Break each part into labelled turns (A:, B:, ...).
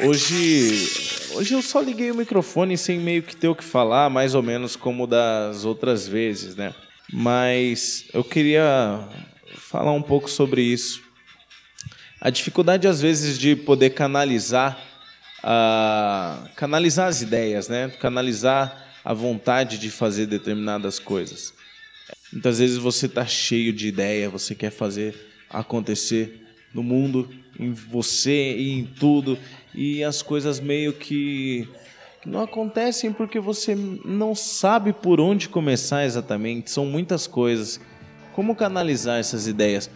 A: Hoje, hoje eu só liguei o microfone sem meio que ter o que falar, mais ou menos como das outras vezes, né? Mas eu queria falar um pouco sobre isso. A dificuldade às vezes de poder canalizar, uh, canalizar as ideias, né? Canalizar a vontade de fazer determinadas coisas. Muitas vezes você está cheio de ideia, você quer fazer acontecer no mundo, em você e em tudo, e as coisas meio que, não acontecem porque você não sabe por onde começar exatamente. São muitas coisas. Como canalizar essas ideias?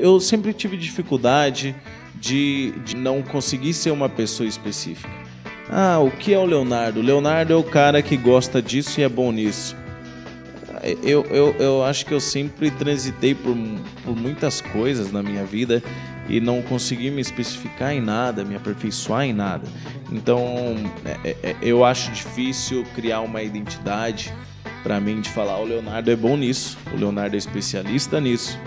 A: Eu sempre tive dificuldade de, de não conseguir ser uma pessoa específica. Ah, o que é o Leonardo? O Leonardo é o cara que gosta disso e é bom nisso eu, eu, eu acho que eu sempre transitei por, por muitas coisas na minha vida e não consegui me especificar em nada, me aperfeiçoar em nada. Então, é, é, é eu acho difícil criar uma identidade para mim de falar: o Leonardo é bom nisso, o Leonardo é especialista nisso.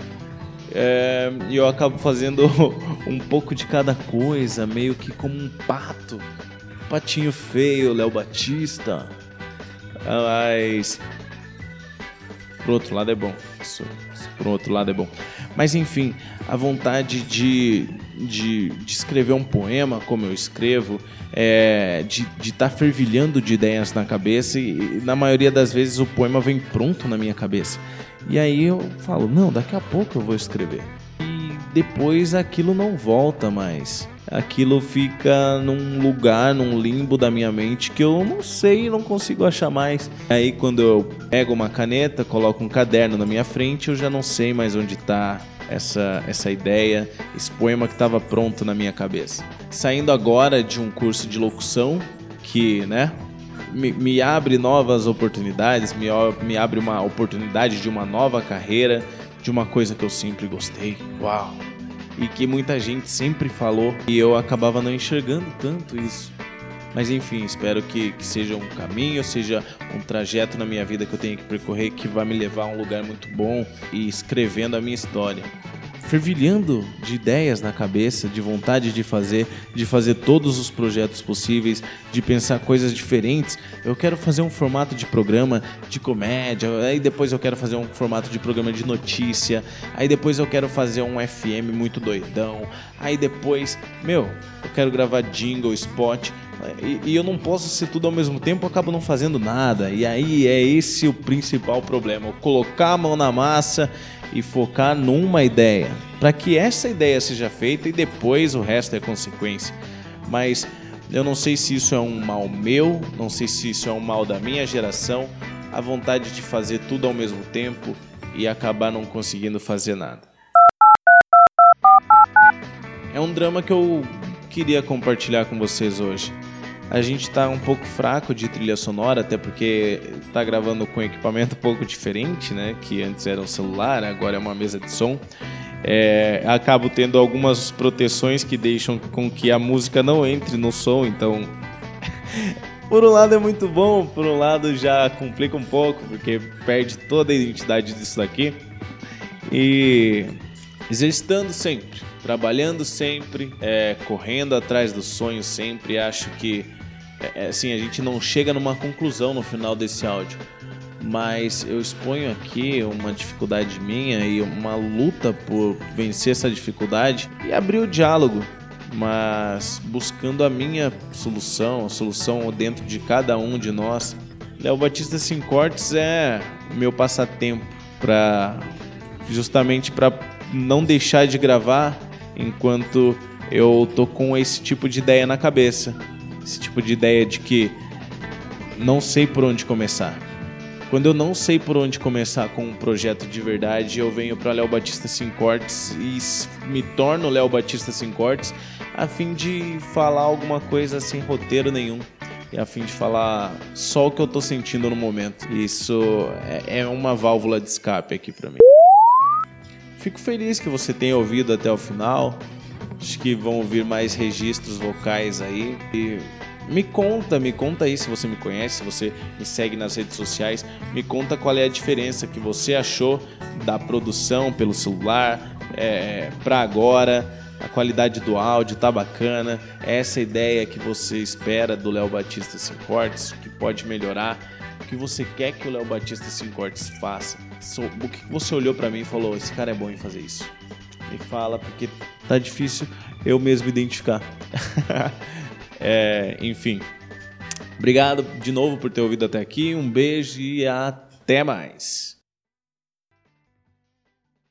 A: É, e eu acabo fazendo um pouco de cada coisa, meio que como um pato. Patinho feio, Léo Batista. Mas por outro lado é bom. Isso, isso por outro lado é bom. Mas enfim, a vontade de, de, de escrever um poema como eu escrevo, é, de estar tá fervilhando de ideias na cabeça e, e na maioria das vezes o poema vem pronto na minha cabeça. E aí eu falo, não, daqui a pouco eu vou escrever. E depois aquilo não volta mais aquilo fica num lugar, num limbo da minha mente que eu não sei, não consigo achar mais. Aí quando eu pego uma caneta, coloco um caderno na minha frente, eu já não sei mais onde está essa, essa ideia, esse poema que estava pronto na minha cabeça. Saindo agora de um curso de locução que, né, me, me abre novas oportunidades, me, me abre uma oportunidade de uma nova carreira, de uma coisa que eu sempre gostei. Uau! E que muita gente sempre falou e eu acabava não enxergando tanto isso. Mas enfim, espero que, que seja um caminho, seja um trajeto na minha vida que eu tenho que percorrer que vai me levar a um lugar muito bom e escrevendo a minha história fervilhando de ideias na cabeça, de vontade de fazer, de fazer todos os projetos possíveis, de pensar coisas diferentes. Eu quero fazer um formato de programa de comédia, aí depois eu quero fazer um formato de programa de notícia, aí depois eu quero fazer um FM muito doidão, aí depois, meu, eu quero gravar jingle, spot. E, e, eu não posso ser tudo ao mesmo tempo, eu acabo não fazendo nada. E aí é esse o principal problema: colocar a mão na massa e focar numa ideia, para que essa ideia seja feita e depois o resto é consequência. Mas eu não sei se isso é um mal meu, não sei se isso é um mal da minha geração, a vontade de fazer tudo ao mesmo tempo e acabar não conseguindo fazer nada. É um drama que eu queria compartilhar com vocês hoje. A gente está um pouco fraco de trilha sonora, até porque está gravando com equipamento um pouco diferente, né? Que antes era um celular, agora é uma mesa de som. É, acabo tendo algumas proteções que deixam com que a música não entre no som, então. por um lado é muito bom, por um lado já complica um pouco, porque perde toda a identidade disso daqui. E exercitando sempre, trabalhando sempre, é, correndo atrás dos sonhos sempre, acho que é, é, assim, a gente não chega numa conclusão no final desse áudio. Mas eu exponho aqui uma dificuldade minha e uma luta por vencer essa dificuldade e abrir o diálogo, mas buscando a minha solução, a solução dentro de cada um de nós. Léo Batista Sem Cortes é meu passatempo para justamente para não deixar de gravar enquanto eu tô com esse tipo de ideia na cabeça esse tipo de ideia de que não sei por onde começar. Quando eu não sei por onde começar com um projeto de verdade, eu venho para Léo Batista Sem Cortes e me torno Léo Batista Sem Cortes a fim de falar alguma coisa sem roteiro nenhum e a fim de falar só o que eu tô sentindo no momento. Isso é, é uma válvula de escape aqui para mim. Fico feliz que você tenha ouvido até o final. Acho que vão ouvir mais registros vocais aí. E me conta, me conta aí se você me conhece, se você me segue nas redes sociais, me conta qual é a diferença que você achou da produção pelo celular é, para agora. a qualidade do áudio tá bacana, é essa ideia que você espera do Léo Batista Sem Cortes, que pode melhorar, o que você quer que o Léo Batista Sem Cortes faça. O que você olhou para mim e falou, esse cara é bom em fazer isso. Me fala, porque tá difícil eu mesmo identificar. é, enfim. Obrigado de novo por ter ouvido até aqui. Um beijo e até mais.